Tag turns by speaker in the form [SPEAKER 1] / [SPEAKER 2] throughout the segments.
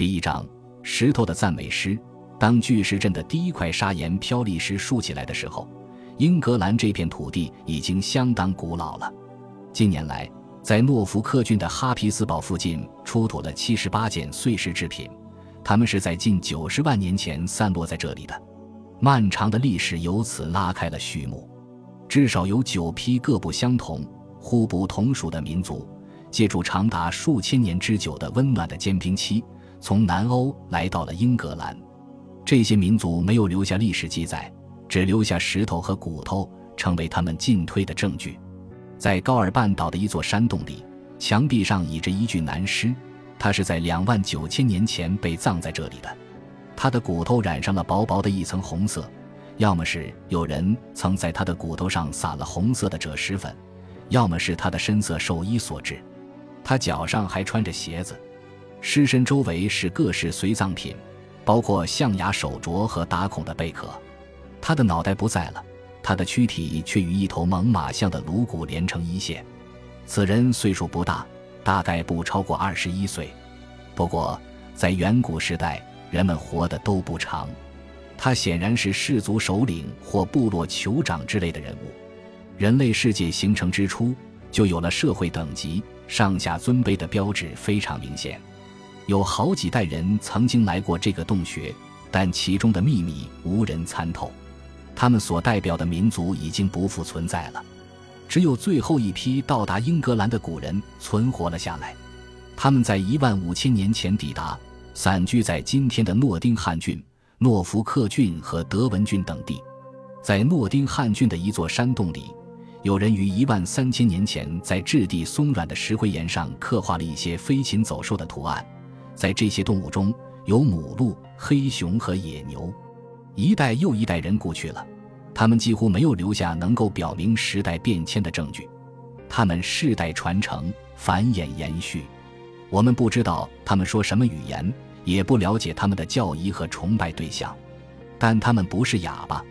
[SPEAKER 1] 第一章：石头的赞美诗。当巨石阵的第一块砂岩飘砾石竖起来的时候，英格兰这片土地已经相当古老了。近年来，在诺福克郡的哈皮斯堡附近出土了七十八件碎石制品，它们是在近九十万年前散落在这里的。漫长的历史由此拉开了序幕。至少有九批各不相同、互不同属的民族，借助长达数千年之久的温暖的坚冰期，从南欧来到了英格兰。这些民族没有留下历史记载，只留下石头和骨头，成为他们进退的证据。在高尔半岛的一座山洞里，墙壁上倚着一具男尸，他是在两万九千年前被葬在这里的。他的骨头染上了薄薄的一层红色，要么是有人曾在他的骨头上撒了红色的赭石粉，要么是他的深色寿衣所致。他脚上还穿着鞋子，尸身周围是各式随葬品。包括象牙手镯和打孔的贝壳，他的脑袋不在了，他的躯体却与一头猛犸象的颅骨连成一线。此人岁数不大，大概不超过二十一岁。不过，在远古时代，人们活得都不长。他显然是氏族首领或部落酋长之类的人物。人类世界形成之初，就有了社会等级，上下尊卑的标志非常明显。有好几代人曾经来过这个洞穴，但其中的秘密无人参透。他们所代表的民族已经不复存在了，只有最后一批到达英格兰的古人存活了下来。他们在一万五千年前抵达，散居在今天的诺丁汉郡、诺福克郡和德文郡等地。在诺丁汉郡的一座山洞里，有人于一万三千年前在质地松软的石灰岩上刻画了一些飞禽走兽的图案。在这些动物中有母鹿、黑熊和野牛，一代又一代人过去了，他们几乎没有留下能够表明时代变迁的证据。他们世代传承、繁衍延续，我们不知道他们说什么语言，也不了解他们的教义和崇拜对象，但他们不是哑巴，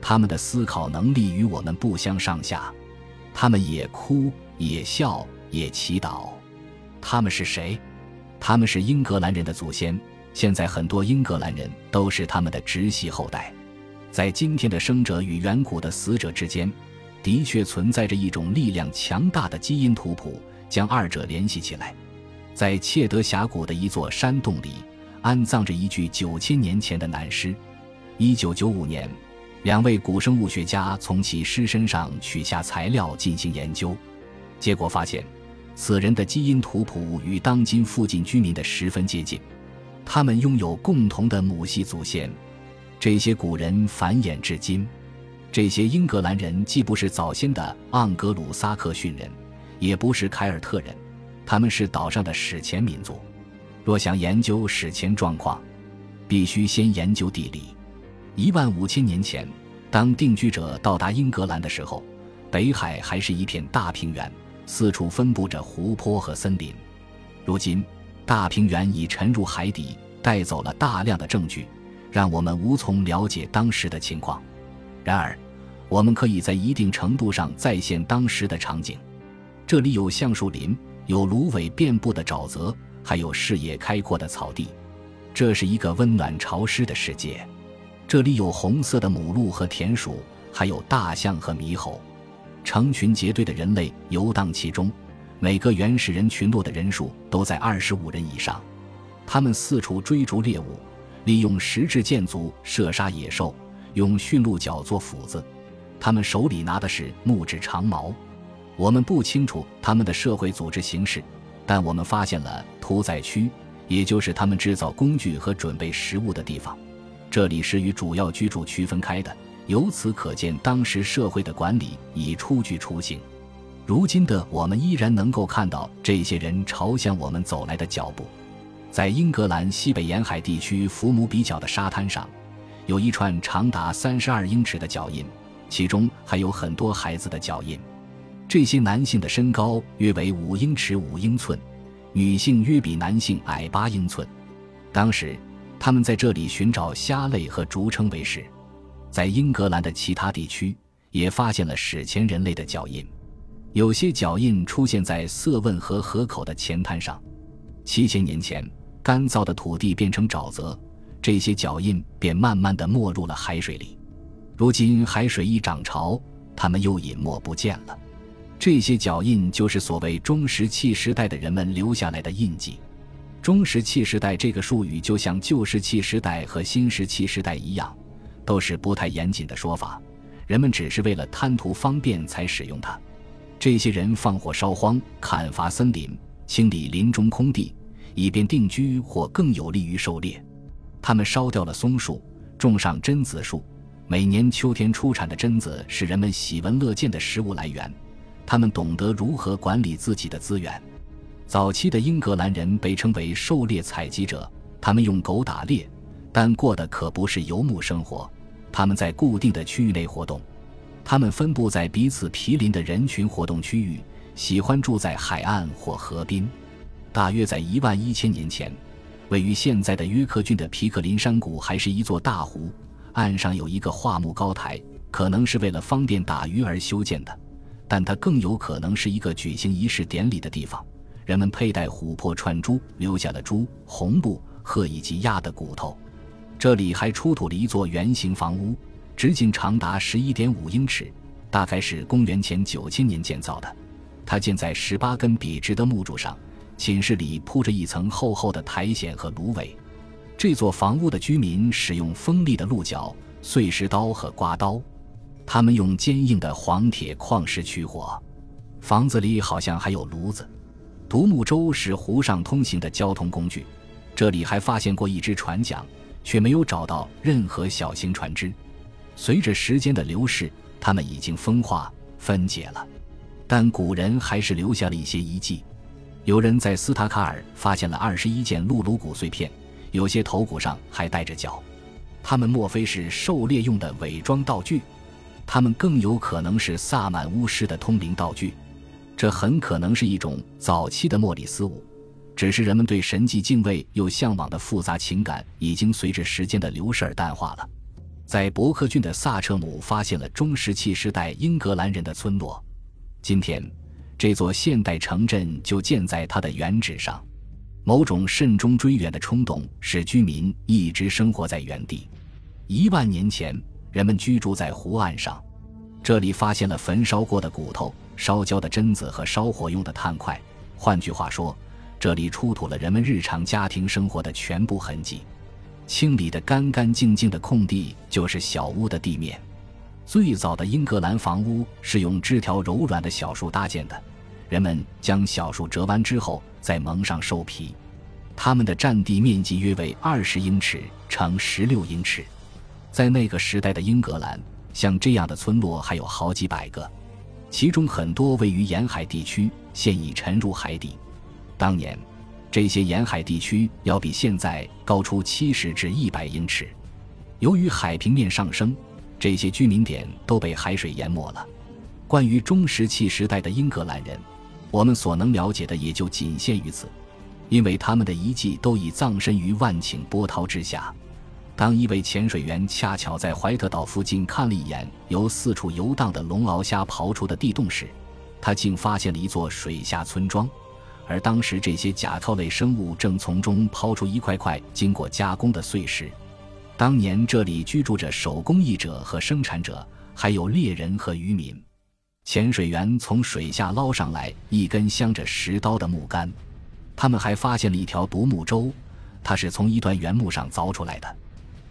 [SPEAKER 1] 他们的思考能力与我们不相上下。他们也哭，也笑，也祈祷。他们是谁？他们是英格兰人的祖先，现在很多英格兰人都是他们的直系后代。在今天的生者与远古的死者之间，的确存在着一种力量强大的基因图谱，将二者联系起来。在切德峡谷的一座山洞里，安葬着一具九千年前的男尸。一九九五年，两位古生物学家从其尸身上取下材料进行研究，结果发现。此人的基因图谱与当今附近居民的十分接近，他们拥有共同的母系祖先。这些古人繁衍至今。这些英格兰人既不是早先的盎格鲁撒克逊人，也不是凯尔特人，他们是岛上的史前民族。若想研究史前状况，必须先研究地理。一万五千年前，当定居者到达英格兰的时候，北海还是一片大平原。四处分布着湖泊和森林，如今大平原已沉入海底，带走了大量的证据，让我们无从了解当时的情况。然而，我们可以在一定程度上再现当时的场景。这里有橡树林，有芦苇遍布的沼泽，还有视野开阔的草地。这是一个温暖潮湿的世界。这里有红色的母鹿和田鼠，还有大象和猕猴。成群结队的人类游荡其中，每个原始人群落的人数都在二十五人以上。他们四处追逐猎物，利用石质箭足射杀野兽，用驯鹿角做斧子。他们手里拿的是木质长矛。我们不清楚他们的社会组织形式，但我们发现了屠宰区，也就是他们制造工具和准备食物的地方。这里是与主要居住区分开的。由此可见，当时社会的管理已初具雏形。如今的我们依然能够看到这些人朝向我们走来的脚步。在英格兰西北沿海地区福姆比角的沙滩上，有一串长达三十二英尺的脚印，其中还有很多孩子的脚印。这些男性的身高约为五英尺五英寸，女性约比男性矮八英寸。当时，他们在这里寻找虾类和竹称为食。在英格兰的其他地区也发现了史前人类的脚印，有些脚印出现在瑟汶河河口的前滩上。七千年前，干燥的土地变成沼泽，这些脚印便慢慢的没入了海水里。如今海水一涨潮，它们又隐没不见了。这些脚印就是所谓中石器时代的人们留下来的印记。中石器时代这个术语，就像旧石器时代和新石器时代一样，都是不太严谨的说法。人们只是为了贪图方便才使用它。这些人放火烧荒、砍伐森林、清理林中空地，以便定居或更有利于狩猎。他们烧掉了松树，种上榛子树。每年秋天出产的榛子是人们喜闻乐见的食物来源。他们懂得如何管理自己的资源。早期的英格兰人被称为狩猎采集者，他们用狗打猎，但过的可不是游牧生活。他们在固定的区域内活动，他们分布在彼此毗邻的人群活动区域，喜欢住在海岸或河滨。大约在一万一千年前，位于现在的约克郡的皮克林山谷还是一座大湖，岸上有一个桦木高台，可能是为了方便打鱼而修建的。但它更有可能是一个举行仪式典礼的地方。人们佩戴琥珀串珠，留下了猪、红布、鹤以及鸭的骨头。这里还出土了一座圆形房屋，直径长达十一点五英尺，大概是公元前九千年建造的。它建在十八根笔直的木柱上，寝室里铺着一层厚厚的苔藓和芦苇。这座房屋的居民使用锋利的鹿角、碎石刀和刮刀。他们用坚硬的黄铁矿石取火，房子里好像还有炉子。独木舟是湖上通行的交通工具，这里还发现过一只船桨，却没有找到任何小型船只。随着时间的流逝，它们已经风化分解了，但古人还是留下了一些遗迹。有人在斯塔卡尔发现了二十一件露颅骨碎片，有些头骨上还带着角，它们莫非是狩猎用的伪装道具？他们更有可能是萨满巫师的通灵道具，这很可能是一种早期的莫里斯舞。只是人们对神迹敬畏又向往的复杂情感，已经随着时间的流逝而淡化了。在伯克郡的萨彻姆发现了中石器时代英格兰人的村落，今天这座现代城镇就建在它的原址上。某种慎终追远的冲动使居民一直生活在原地。一万年前。人们居住在湖岸上，这里发现了焚烧过的骨头、烧焦的榛子和烧火用的炭块。换句话说，这里出土了人们日常家庭生活的全部痕迹。清理的干干净净的空地就是小屋的地面。最早的英格兰房屋是用枝条柔软的小树搭建的，人们将小树折弯之后再蒙上兽皮。它们的占地面积约为二十英尺乘十六英尺。在那个时代的英格兰，像这样的村落还有好几百个，其中很多位于沿海地区，现已沉入海底。当年，这些沿海地区要比现在高出七十至一百英尺。由于海平面上升，这些居民点都被海水淹没了。关于中石器时代的英格兰人，我们所能了解的也就仅限于此，因为他们的遗迹都已葬身于万顷波涛之下。当一位潜水员恰巧在怀特岛附近看了一眼由四处游荡的龙螯虾刨出的地洞时，他竟发现了一座水下村庄，而当时这些甲壳类生物正从中抛出一块块经过加工的碎石。当年这里居住着手工艺者和生产者，还有猎人和渔民。潜水员从水下捞上来一根镶着石刀的木杆，他们还发现了一条独木舟，它是从一段原木上凿出来的。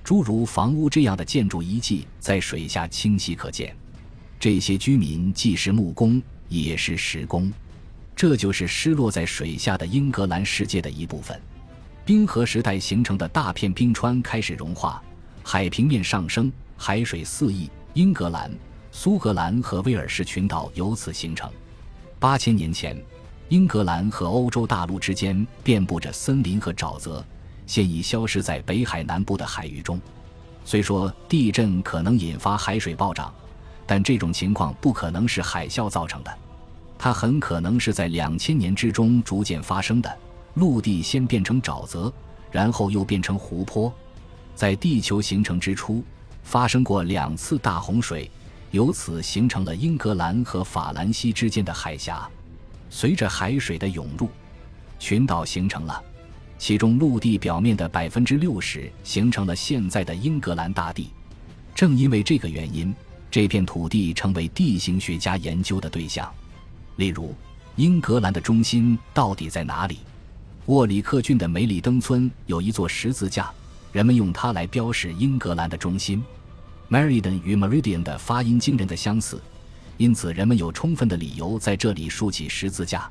[SPEAKER 1] 诸如房屋这样的建筑遗迹在水下清晰可见，这些居民既是木工也是石工，这就是失落在水下的英格兰世界的一部分。冰河时代形成的大片冰川开始融化，海平面上升，海水四溢，英格兰、苏格兰和威尔士群岛由此形成。八千年前，英格兰和欧洲大陆之间遍布着森林和沼泽。现已消失在北海南部的海域中。虽说地震可能引发海水暴涨，但这种情况不可能是海啸造成的，它很可能是在两千年之中逐渐发生的。陆地先变成沼泽，然后又变成湖泊。在地球形成之初，发生过两次大洪水，由此形成了英格兰和法兰西之间的海峡。随着海水的涌入，群岛形成了。其中陆地表面的百分之六十形成了现在的英格兰大地。正因为这个原因，这片土地成为地形学家研究的对象。例如，英格兰的中心到底在哪里？沃里克郡的梅里登村有一座十字架，人们用它来标示英格兰的中心。Meriden 与 Meridian 的发音惊人的相似，因此人们有充分的理由在这里竖起十字架。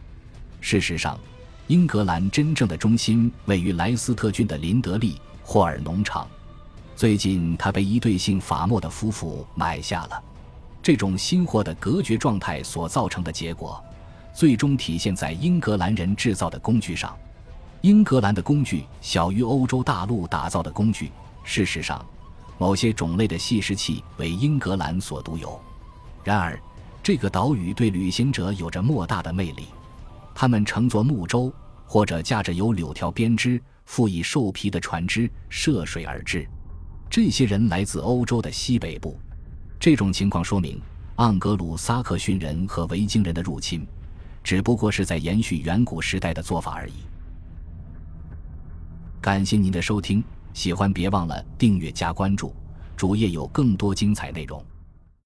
[SPEAKER 1] 事实上，英格兰真正的中心位于莱斯特郡的林德利霍尔农场。最近，它被一对姓法莫的夫妇买下了。这种新货的隔绝状态所造成的结果，最终体现在英格兰人制造的工具上。英格兰的工具小于欧洲大陆打造的工具。事实上，某些种类的细石器为英格兰所独有。然而，这个岛屿对旅行者有着莫大的魅力。他们乘坐木舟，或者驾着由柳条编织、附以兽皮的船只涉水而至。这些人来自欧洲的西北部。这种情况说明，盎格鲁撒克逊人和维京人的入侵，只不过是在延续远古时代的做法而已。感谢您的收听，喜欢别忘了订阅加关注，主页有更多精彩内容。